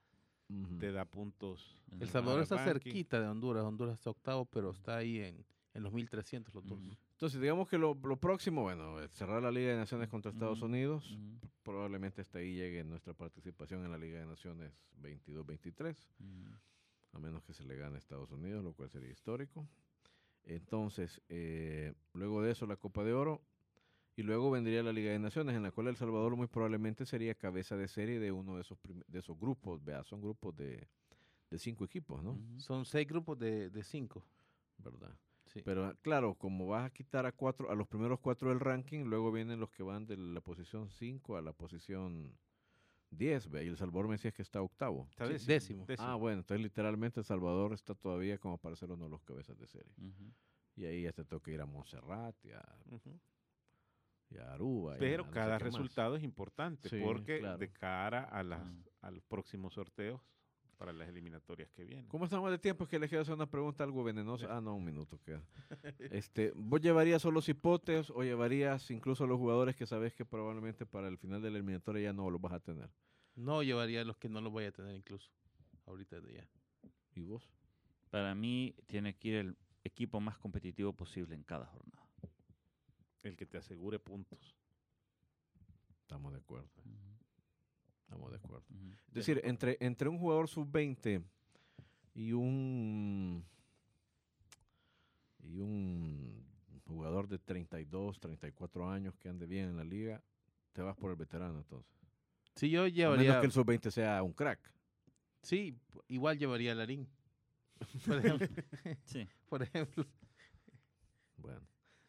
te da puntos. El Salvador está cerquita de Honduras, Honduras está octavo, pero está ahí en, en los 1300 los dos. Entonces, digamos que lo, lo próximo, bueno, eh, cerrar la Liga de Naciones contra Estados. Unidos. Probablemente hasta ahí llegue nuestra participación en la Liga de Naciones 22-23, Ujú. a menos que se le gane a Estados Unidos, lo cual sería histórico. Entonces, eh, luego de eso la Copa de Oro y luego vendría la Liga de Naciones, en la cual El Salvador muy probablemente sería cabeza de serie de uno de esos, de esos grupos. Vea, son grupos de, de cinco equipos, ¿no? Son seis grupos de, de cinco. ¿Verdad? Sí. Pero ah, claro, como vas a quitar a cuatro, a los primeros cuatro del ranking, luego vienen los que van de la posición 5 a la posición 10, ve, y El Salvador me decías que está octavo. Está Sí, décimo. Ah, bueno, entonces literalmente El Salvador está todavía como para ser uno de los cabezas de serie. Y ahí ya te toca ir a Montserrat y a. y a Aruba. y a Pero no sé cada qué más. resultado es importante Sí, porque claro. de cara a, las, Mm. a los próximos sorteos para las eliminatorias que vienen. ¿Cómo estamos de tiempo? Es que le quiero hacer una pregunta algo venenosa. Ah, no, un minuto queda. Este, ¿Vos llevarías solo los hipotes o llevarías incluso a los jugadores que sabes que probablemente para el final de la eliminatoria ya no los vas a tener? No llevaría los que no los voy a tener incluso. Ahorita de ya. ¿Y vos? Para mí tiene que ir el equipo más competitivo posible en cada jornada. El que te asegure puntos. Estamos de acuerdo. Estamos de acuerdo. Es decir, entre, entre un jugador sub-20 y un y un jugador de 32, 34 años que ande bien en la liga, te vas por el veterano entonces. Sí, yo A llevaría. menos que el sub-20 sea un crack. Sí, igual llevaría a Larín. Por ejemplo. Sí. por ejemplo. Bueno,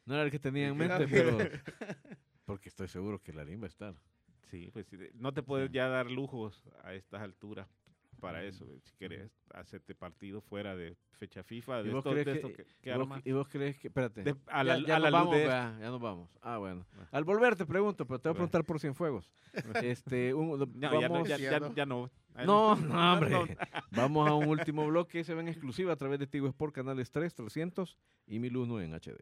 no era el que tenía en mente, pero porque estoy seguro que Larín va a estar. Sí, pues no te puedes ya dar lujos a estas alturas para eso. Si querés hacerte partido fuera de fecha FIFA, de ¿Y vos esto, crees de que- esto que, que ¿Y vos, armas. y vos crees que, espérate, De- a ya, la, ya a la nos luz vamos, de vea, ya nos vamos. Ah, bueno. Al volver te pregunto, pero te voy a preguntar por Cienfuegos. este, un- No, ya no, vamos- ya, ya- ya no. No, no, hombre. Vamos a un último bloque. Se ve en exclusiva a través de Tigo Sport, canales 3, 300 y 1001 en HD.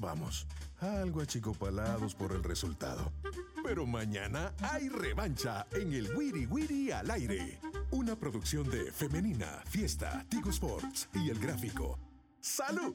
Vamos. Algo achicopalados por el resultado. Pero mañana hay revancha en el Wiri Wiri al aire. Una producción de Femenina, Fiesta, Tigo Sports y El Gráfico. ¡Salud!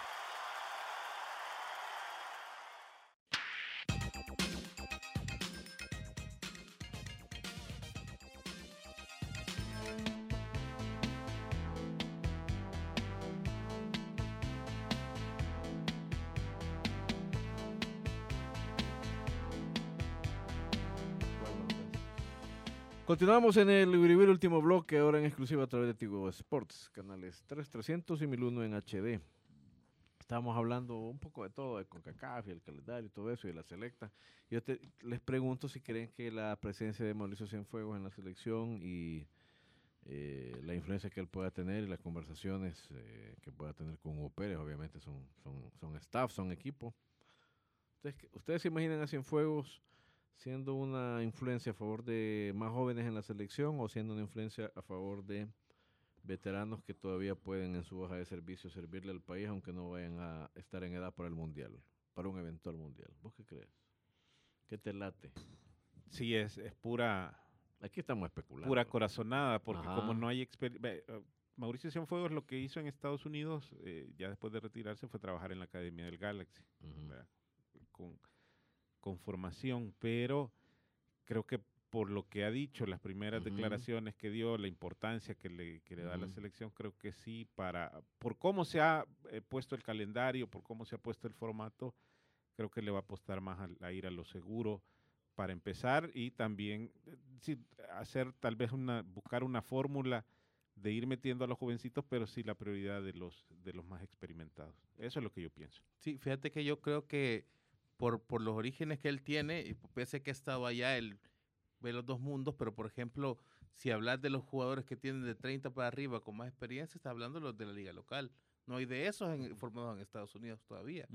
Continuamos en el Ibiribir último bloque, ahora en exclusiva a través de Tigo Sports, canales 3300 y 1001 en HD. Estábamos hablando un poco de todo, de CONCACAF y el calendario y todo eso, y de la selecta. Yo te- les pregunto si creen que la presencia de Mauricio Cienfuegos en la selección y eh, la influencia que él pueda tener y las conversaciones eh, que pueda tener con Hugo Pérez, obviamente son, son, son staff, son equipo. ¿Ustedes, ¿Ustedes se imaginan a Cienfuegos siendo una influencia a favor de más jóvenes en la selección o siendo una influencia a favor de veteranos que todavía pueden en su hoja de servicio servirle al país aunque no vayan a estar en edad para el mundial, para un eventual mundial? ¿Vos qué crees? ¿Qué te late? Sí, es, es pura, Aquí estamos especulando. pura corazonada, porque Ajá. como no hay experiencia... Mauricio Cienfuegos lo que hizo en Estados Unidos, eh, ya después de retirarse, fue trabajar en la Academia del Galaxy. Con, con formación, pero creo que por lo que ha dicho, las primeras Ujú. declaraciones que dio, la importancia que le, que le da a la Ujú. selección, creo que sí, para, por cómo se ha eh, puesto el calendario, por cómo se ha puesto el formato, creo que le va a apostar más a, a ir a lo seguro para empezar y también eh, sí, hacer tal vez una, buscar una fórmula de ir metiendo a los jovencitos, pero sí la prioridad de los, de los más experimentados. Eso es lo que yo pienso. Sí, fíjate que yo creo que por, por los orígenes que él tiene, y pese a que ha estado allá, él ve los dos mundos, pero por ejemplo, si hablas de los jugadores que tienen de 30 para arriba con más experiencia, está hablando de los de la liga local. No hay de esos en- formados en Estados Unidos todavía.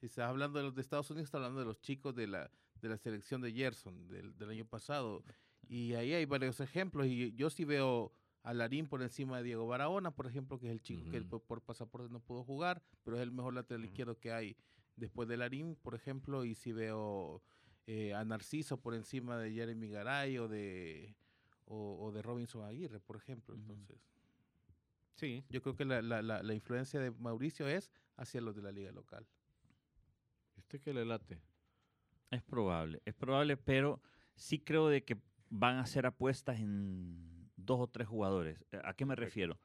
Si estás hablando de los de Estados Unidos, estás hablando de los chicos de la, de la selección de Gerson del, del año pasado. Y ahí hay varios ejemplos. Y yo sí veo a Larín por encima de Diego Barahona, por ejemplo, que es el chico que él por, por pasaporte no pudo jugar, pero es el mejor lateral izquierdo que hay después de Larín, por ejemplo. Y sí veo eh, a Narciso por encima de Jeremy Garay o de, o, o de Robinson Aguirre, por ejemplo. Entonces, Sí, yo creo que la, la, la, la influencia de Mauricio es hacia los de la liga local. ¿Y usted qué le late? Es probable, es probable, pero sí creo de que van a hacer apuestas en dos o tres jugadores. Eh, ¿A qué me refiero?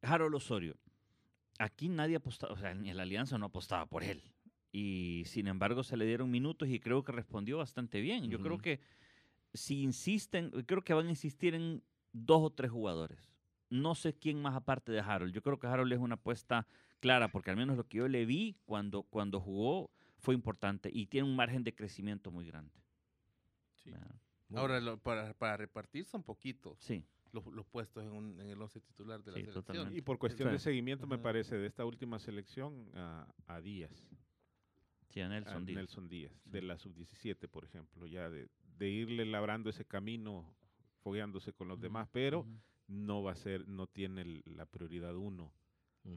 Harold Osorio. Aquí nadie apostaba, o sea, ni la Alianza no apostaba por él. Y sin embargo se le dieron minutos y creo que respondió bastante bien. Yo creo que si insisten, creo que van a insistir en dos o tres jugadores. No sé quién más aparte de Harold. Yo creo que Harold es una apuesta clara, porque al menos lo que yo le vi cuando, cuando jugó fue importante y tiene un margen de crecimiento muy grande. Ahora, lo- para, para repartir son poquitos Sí, los, los puestos en, un- en el 11 titular de la Sí, selección. totalmente. Y por cuestión de seguimiento, me parece, de esta última selección a, a Díaz, sí, a a Nelson Díaz. Nelson Díaz, Sí. de la sub-17, por ejemplo, ya de, de irle labrando ese camino, fogueándose con los demás, pero no va a ser, no tiene la prioridad uno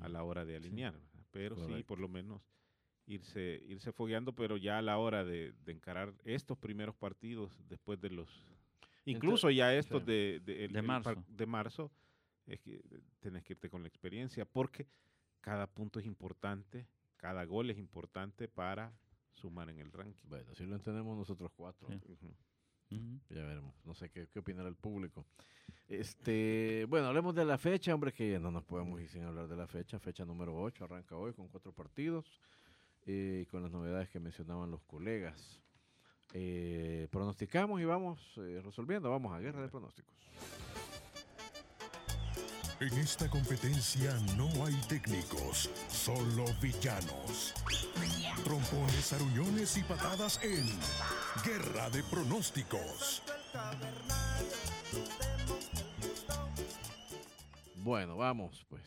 a la hora de alinear, pero sí, por lo menos irse, irse fogueando, pero ya a la hora de, de encarar estos primeros partidos después de los, incluso ya estos de, de, el- De el par- marzo. de marzo, es que tenés que irte con la experiencia, porque cada punto es importante, cada gol es importante para sumar en el ranking. Bueno, si lo entendemos nosotros cuatro. Sí. Ya veremos. No sé qué, qué opinará el público. Este, bueno, hablemos de la fecha, hombre, que ya no nos podemos ir sin hablar de la fecha. Fecha número 8, arranca hoy con cuatro partidos eh, y con las novedades que mencionaban los colegas. Eh, pronosticamos y vamos eh, resolviendo. Vamos a guerra de pronósticos. En esta competencia no hay técnicos, solo villanos. Trompones, aruñones y patadas en Guerra de Pronósticos. Bueno, vamos, pues.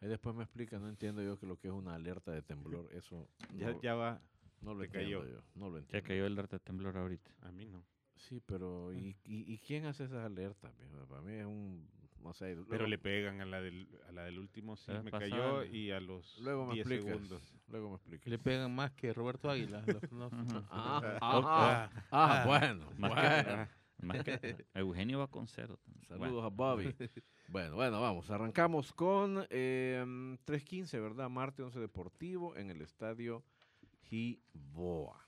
Ahí después me explica, no entiendo yo que lo que es una alerta de temblor. Eso Ya, no, ya va, no lo entiendo cayó. yo. No lo Ya entiendo. cayó el alerta de temblor ahorita. a mí no. Sí, pero ¿y, y, y quién hace esas alertas? Para mí es un, no sé. Pero luego- le pegan a la del, a la del último, sí, me pasada, cayó, y a los Luego me 10 explicas. segundos. Luego me explicas. Le pegan más que Roberto Águila. los-. Ah, Ah, ah, ah, ah, bueno, Más bueno. que- Más que- Eugenio va con cero. también. Saludos a Bobby. bueno, bueno, vamos. Arrancamos con eh, 3.15, ¿verdad? Marte 11 Deportivo en el estadio Giboa.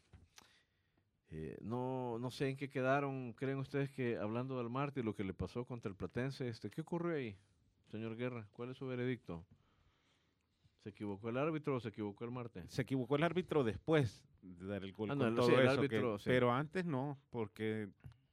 Eh, no, no sé en qué quedaron. ¿Creen ustedes que hablando del Marte y lo que le pasó contra el Platense, este, ¿qué ocurrió ahí, señor Guerra? ¿Cuál es su veredicto? ¿Se equivocó el árbitro o se equivocó el Marte? Se equivocó el árbitro después de dar el gol Ah, con no, el- todo sí, el eso, que- árbitro, sí. pero antes no, porque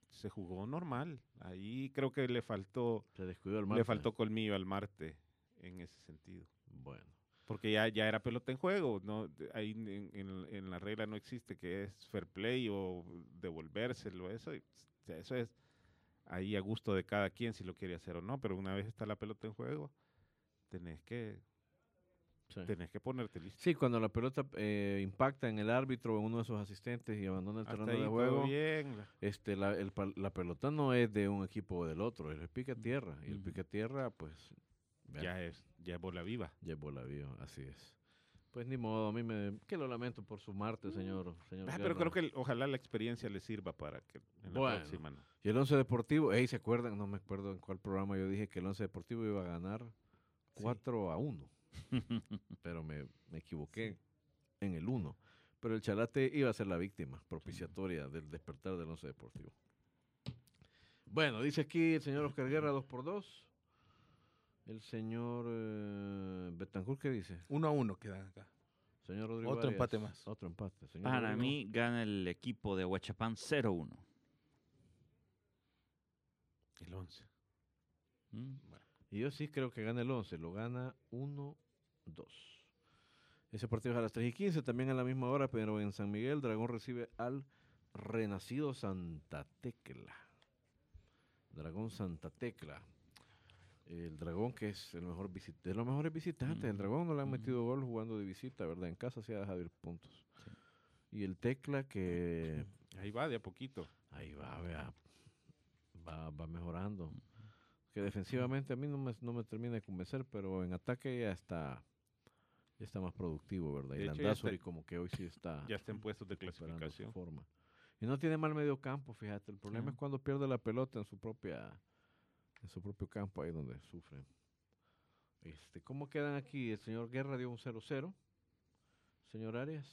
se jugó normal. Ahí creo que le faltó Se descuidó el Marte. le faltó colmillo al Marte en ese sentido. Bueno. Porque ya, ya era pelota en juego, no ahí en, en- en la regla no existe que es fair play o devolvérselo, eso, y, o sea, eso es ahí a gusto de cada quien si lo quiere hacer o no, pero una vez está la pelota en juego, tenés que, sí. tenés que ponerte listo. Sí, cuando la pelota eh, impacta en el árbitro o en uno de sus asistentes y abandona el Hasta terreno de juego, bien, este, la, el la pelota no es de un equipo o del otro, es el pique a tierra. Y el pique a tierra, pues, ya es, ya es bola viva. ya es bola viva, así es. Pues ni modo, a mí me... Que lo lamento por su Marte, señor. señor Ah, pero creo que el- ojalá la experiencia le sirva para que en la Bueno. próxima no. Y el Once Deportivo, ey, ¿se acuerdan? No me acuerdo en cuál programa yo dije que el Once Deportivo iba a ganar 4 a 1. pero me, me equivoqué en el 1. Pero el Chalate iba a ser la víctima propiciatoria del despertar del Once Deportivo. Bueno, dice aquí el señor Oscar Guerra 2 por 2 El señor eh, Betancourt, ¿qué dice? Uno a uno quedan acá. Señor Rodrigo Otro Arias, empate más. Otro empate. Señor Para Rodrigo. mí gana el equipo de Huachapán 0-1. El 11. Mm. Y yo sí creo que gana el 11, lo gana 1-2. Ese partido es a las 3 y 15, también a la misma hora, pero en San Miguel, Dragón recibe al renacido Santa Tecla. Dragón Santa Tecla. El Dragón que es el mejor visi- de los mejores visitantes. El Ujú, Dragón no le han metido gol jugando de visita, ¿verdad? En casa se ha dejado ir puntos. Y el Tecla que Ahí va de a poquito. Ahí va, vea. Va, va mejorando. Que defensivamente a mí no me, no me termina de convencer, pero en ataque ya está ya está más productivo, ¿verdad? Y De Landázuri está- como que hoy sí está Ya está en puestos de clasificación. forma. Y no tiene mal medio campo, fíjate. El problema es cuando pierde la pelota en su propia en su propio campo, ahí donde sufre. Este, ¿Cómo quedan aquí? El señor Guerra dio un 0-0. Señor Arias,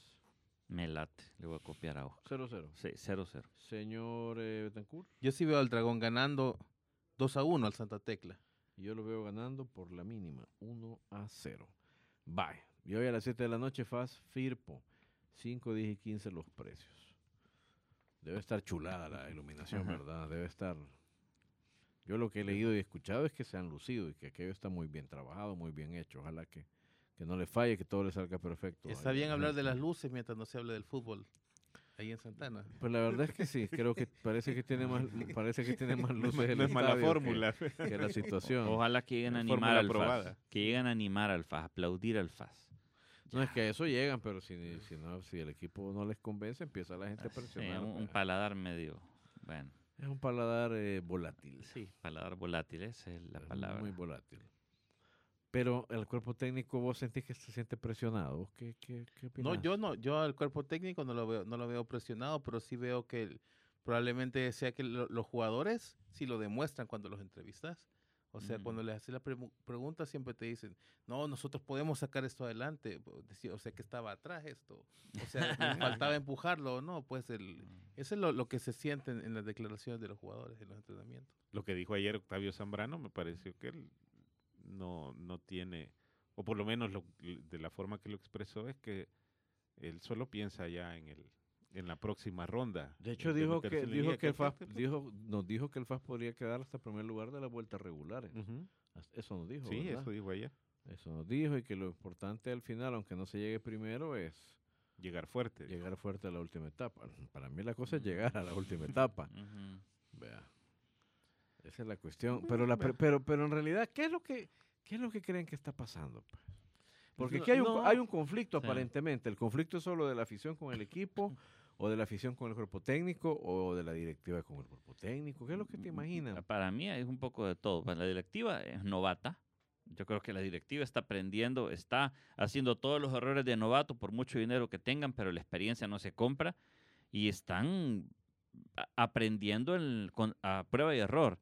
Me late. Le voy a copiar a Oscar. 0-0. Sí, 0-0. Señor eh, Betancourt. Yo sí veo al Dragón ganando 2 a 1 al Santa Tecla. Y yo lo veo ganando por la mínima, 1 a 0. Bye. Y hoy a las 7 de la noche, FAS Firpo. 5, 10 y 15 los precios. Debe estar chulada la iluminación, Ajá. ¿verdad? Debe estar... Yo lo que he leído y escuchado es que se han lucido y que aquello está muy bien trabajado, muy bien hecho. Ojalá que, que no le falle, que todo le salga perfecto. Está ahí. bien hablar de las luces mientras no se hable del fútbol. Ahí en Santana. Pues la verdad es que sí, creo que parece que tiene más, parece que tiene más No es luces el no es mala estadio que- fórmula. que la situación. Ojalá que lleguen a animar fórmula al FAS. Que lleguen a animar al FAS, aplaudir al FAS. No, es que a eso llegan, pero si, si, no, si el equipo no les convence, empieza la gente a Sí, presionar. un, un pues. paladar medio, bueno, es un paladar eh, volátil. sí, paladar volátil, esa es la es palabra. Muy volátil. Pero el cuerpo técnico, ¿vos sentís que se siente presionado? ¿Vos ¿Qué, qué, qué No, opinás? yo no, yo al cuerpo técnico no lo veo, no lo veo presionado, pero sí veo que el- probablemente sea que lo- los jugadores sí lo demuestran cuando los entrevistas. O sea, cuando les haces la pregunta siempre te dicen, no, nosotros podemos sacar esto adelante. O sea, que estaba atrás esto. O sea, faltaba empujarlo o no. Pues el, eso es lo, lo que se siente en, en las declaraciones de los jugadores, en los entrenamientos. Lo que dijo ayer Octavio Zambrano me pareció que él no, no tiene, o por lo menos lo- de la forma que lo expresó, es que él solo piensa ya en el en la próxima ronda. De hecho, de dijo que, dijo que el ¿Qué- FAS, dijo, nos dijo que el FAS podría quedar hasta primer lugar de las vueltas regulares. Eso nos dijo, Sí, ¿verdad? eso dijo ayer. Eso nos dijo y que lo importante al final, aunque no se llegue primero, es Llegar fuerte. llegar fuerte a la última etapa. Para mí la cosa es llegar a la última etapa. Vea. Esa es la cuestión. Pero, la, pero, pero en realidad, ¿qué es lo que, qué es lo que creen que está pasando? pues? Porque No, aquí hay un, no. hay un conflicto Sí. aparentemente. El conflicto es solo de la afición con el equipo, o de la afición con el cuerpo técnico, o de la directiva con el cuerpo técnico. ¿Qué es lo que te imaginas? Para mí es un poco de todo. Pues, La directiva es novata. Yo creo que la directiva está aprendiendo, está haciendo todos los errores de novato por mucho dinero que tengan, pero la experiencia no se compra y están aprendiendo el- con- a prueba y error.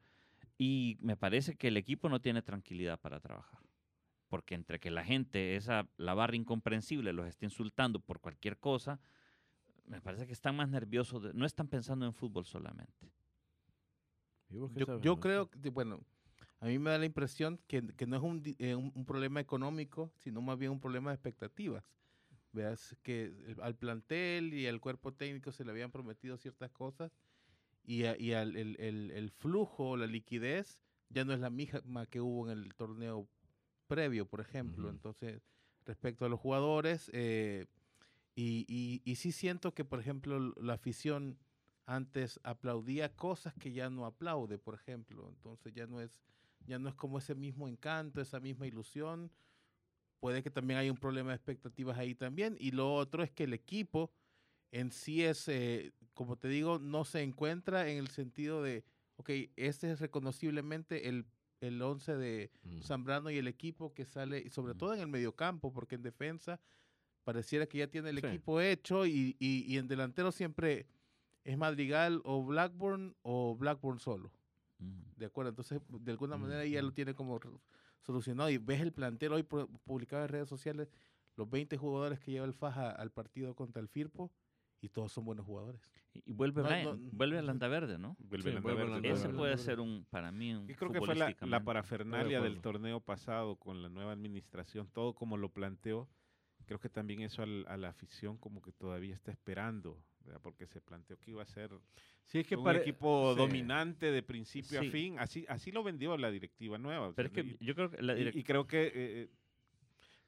Y me parece que el equipo no tiene tranquilidad para trabajar. Porque entre que la gente, esa, la barra incomprensible, los está insultando por cualquier cosa, me parece que están más nerviosos, de- no están pensando en fútbol solamente. ¿Y vos qué Yo, yo creo que, bueno, a mí me da la impresión que, que no es un, eh, un, un problema económico, sino más bien un problema de expectativas. Veas que al plantel y al cuerpo técnico se le habían prometido ciertas cosas y, a- y al- el, el- el flujo, la liquidez, ya no es la misma que hubo en el torneo previo, por ejemplo. Ujú. Entonces, respecto a los jugadores, eh, y, y, y sí siento que, por ejemplo, la afición antes aplaudía cosas que ya no aplaude, por ejemplo. Entonces ya no es, ya no es como ese mismo encanto, esa misma ilusión. Puede que también haya un problema de expectativas ahí también. Y lo otro es que el equipo en sí es, eh, como te digo, no se encuentra en el sentido de, ok, este es reconociblemente el, el 11 de Mm. Zambrano y el equipo que sale, sobre Mm. todo en el mediocampo, porque en defensa pareciera que ya tiene el Sí. equipo hecho y, y- y en delantero siempre es Madrigal o Blackburn o Blackburn solo. ¿De acuerdo? Entonces, de alguna manera ya lo tiene como solucionado. Y ves el plantel hoy pu- publicado en redes sociales, los 20 jugadores que lleva el Faja al partido contra el Firpo, y todos son buenos jugadores. Y vuelve, No, Brian, no, vuelve a no. Landaverde, ¿no? Vuelve Sí, Landaverde. el Ese puede ser un, para mí, un Y creo que fue la, parafernalia del torneo pasado con la nueva administración, todo como lo planteó. Creo que también eso al- a la afición como que todavía está esperando, ¿verdad? porque se planteó que iba a ser Sí, es que un pare- equipo sí. dominante de principio Sí. a fin. Así, así lo vendió la directiva nueva. o Pero es que y, yo creo que la y- creo que eh, eh,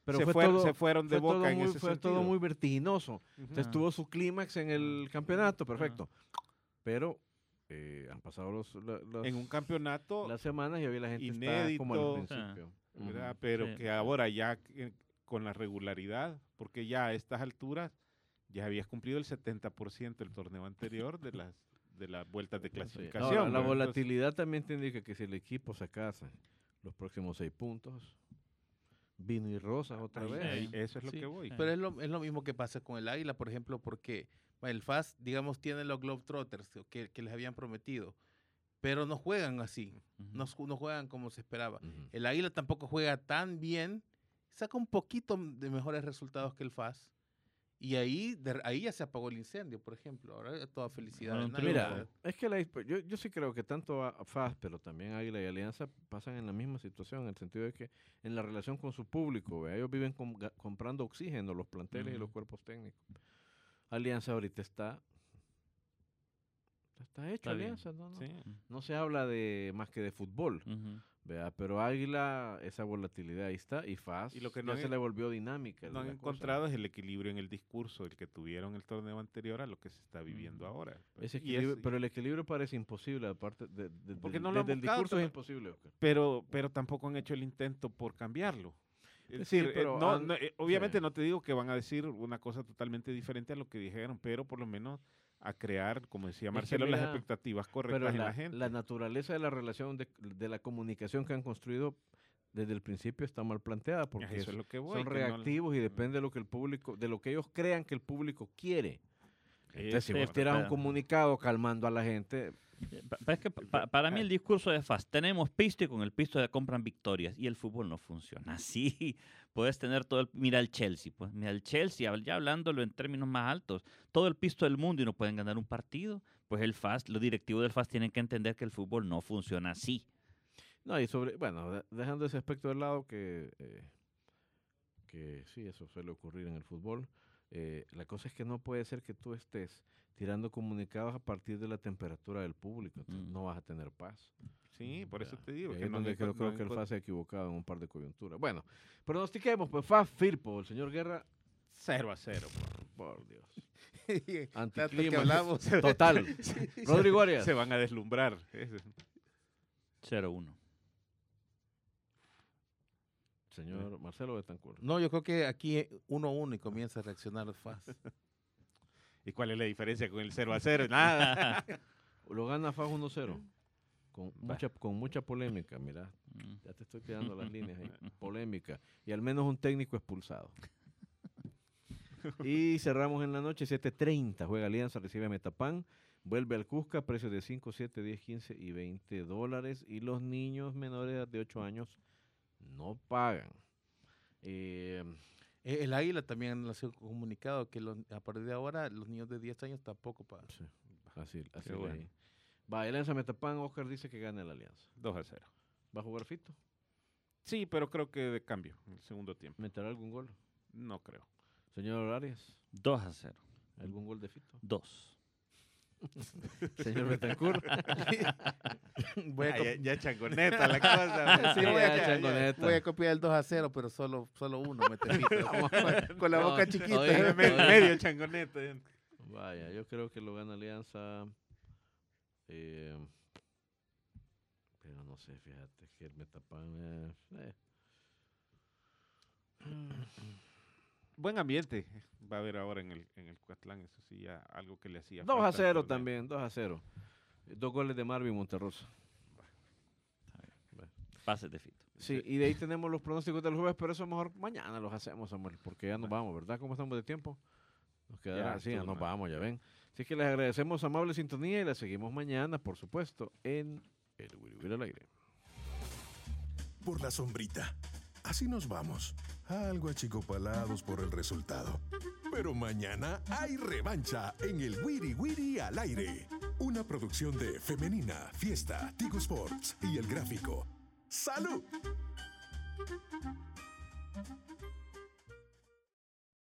pero se, fue todo- se fueron de boca en muy, ese fue sentido. todo muy vertiginoso. Ujú. Entonces Ah. tuvo su clímax en el campeonato, perfecto. Pero eh, han pasado los, en un campeonato, las semanas y había la gente está como inédito. al principio. ¿verdad? Ujú. pero sí. que ahora ya con la regularidad, porque ya a estas alturas ya habías cumplido el 70% del torneo anterior de las de las vueltas de Sí. clasificación. Ahora, la ¿verdad? Entonces, volatilidad también te indica que si el equipo se casa los próximos seis puntos, vino y rosas otra ahí- vez. ahí- eso es lo Sí. que voy. Pero es lo, es lo mismo que pasa con el Águila, por ejemplo, porque el FAS, digamos, tiene los Globetrotters que, que les habían prometido, pero no juegan así, Ujú. no, ju- no juegan como se esperaba. Ujú. El Águila tampoco juega tan bien, saca un poquito de mejores resultados que el FAS. Y ahí, de- ahí ya se apagó el incendio, por ejemplo. Ahora toda felicidad. Mira, es que la yo, yo sí creo que tanto a- FAS, pero también Águila y Alianza pasan en la misma situación, en el sentido de que en la relación con su público, ¿ve? ellos viven com- comprando oxígeno, los planteles y los cuerpos técnicos. Alianza ahorita está... Está hecho Está. Alianza, no, no. Sí. No se habla de más que de fútbol, Ujú. ¿Vea? pero Águila, esa volatilidad ahí está, y FAS Y lo que no se le volvió dinámica. No han encontrado es el equilibrio en el discurso, el que tuvieron el torneo anterior a lo que se está viviendo ahora. Ese es- equilibrio- pero el equilibrio parece imposible, aparte de, de- Porque del- no lo han desde el buscado discurso es imposible. Oscar. pero, pero tampoco han hecho el intento por cambiarlo. Es decir, eh, pero no- han- no, eh, obviamente sí. no te digo que van a decir una cosa totalmente diferente a lo que dijeron, pero por lo menos a crear, como decía que Marcelo, las expectativas Pero correctas en la, la gente. la naturaleza de la relación, de, de la comunicación que han construido desde el principio está mal planteada, porque eso es lo que voy. son que no- reactivos y depende de lo que el público, de lo que ellos crean que el público quiere. Entonces, sí, un comunicado calmando a la gente, Pa- pa- es que pa- pa- para mí el discurso de FAS, tenemos pisto y con el pisto se compran victorias y el fútbol no funciona así. Puedes tener todo el, mira el Chelsea, pues mira el Chelsea, ya hablándolo en términos más altos, todo el pisto del mundo y no pueden ganar un partido, pues el FAS, los directivos del FAS tienen que entender que el fútbol no funciona así. no, y sobre, bueno, de- dejando ese aspecto de lado que, eh, que sí, eso suele ocurrir en el fútbol, eh, la cosa es que no puede ser que tú estés tirando comunicados a partir de la temperatura del público, entonces Mm. no vas a tener paz. Sí, por eso Ya, te digo. que es no donde creo, creo que el FAS se ha equivocado en un par de coyunturas. Bueno, pronostiquemos, pues FAS Firpo, el señor Guerra, Cero a cero. por Dios. Tanto que Anticlímax hablamos. total. Rodrigo Arias. Se van a deslumbrar. Ese- 0-1. Señor Marcelo Betancourt. No, yo creo que aquí 1-1 y comienza a reaccionar FAS. ¿Y cuál es la diferencia con el 0 a 0? Nada. Lo gana FAS 1-0. Con mucha, con mucha polémica, mira. Mm. Ya te estoy quedando las líneas ahí. Polémica. Y al menos un técnico expulsado. Y cerramos en la noche, 7.30. Juega Alianza, recibe a Metapan. Vuelve al Cusca, precios de 5, 7, 10, 15 y 20 dólares. Y los niños menores de 8 años no pagan. Eh, Eh, El Águila también ha sido comunicado que los- a partir de ahora los niños de 10 años tampoco pagan. sí, así, así Qué bueno. Va, Alianza Metapan, Oscar dice que gana la Alianza. 2 a 0. ¿Va a jugar Fito? Sí, pero creo que de cambio en el segundo tiempo. ¿Meterá algún gol? No creo. Señor Arias, 2 a 0. ¿algún gol de Fito? 2. Señor Betancourt. Voy a, Ya, cop- ya, changoneta la cosa. Sí, Ya, voy, a, ya, changoneta. voy a copiar el 2 a 0, pero solo, solo uno. me pero con, con la No, boca chiquita. oiga, Me- oiga. medio changoneta. Vaya, yo creo que lo gana Alianza. eh, pero no sé, fíjate que el Metapan. eh, eh. Buen ambiente va a haber ahora en el, en el Cuatlán. Eso sí, ya algo que le hacía 2 a falta al 0 torneo. también, 2 a 0. Dos goles de Marvin Monterroso. Pases de Fito. Sí, y de ahí tenemos los pronósticos del jueves, pero eso mejor mañana los hacemos, Samuel, porque ya nos vamos, ¿verdad? ¿Cómo estamos de tiempo? Nos quedará así, ya nos mal. vamos, ya ven. Así que les agradecemos amable sintonía y la seguimos mañana, por supuesto, en el Wiri al aire. por la sombrita. Así nos vamos, algo achicopalados por el resultado. Pero mañana hay revancha en el Wiri Wiri al aire. Una producción de Femenina, Fiesta, Tigo Sports y El Gráfico. ¡Salud!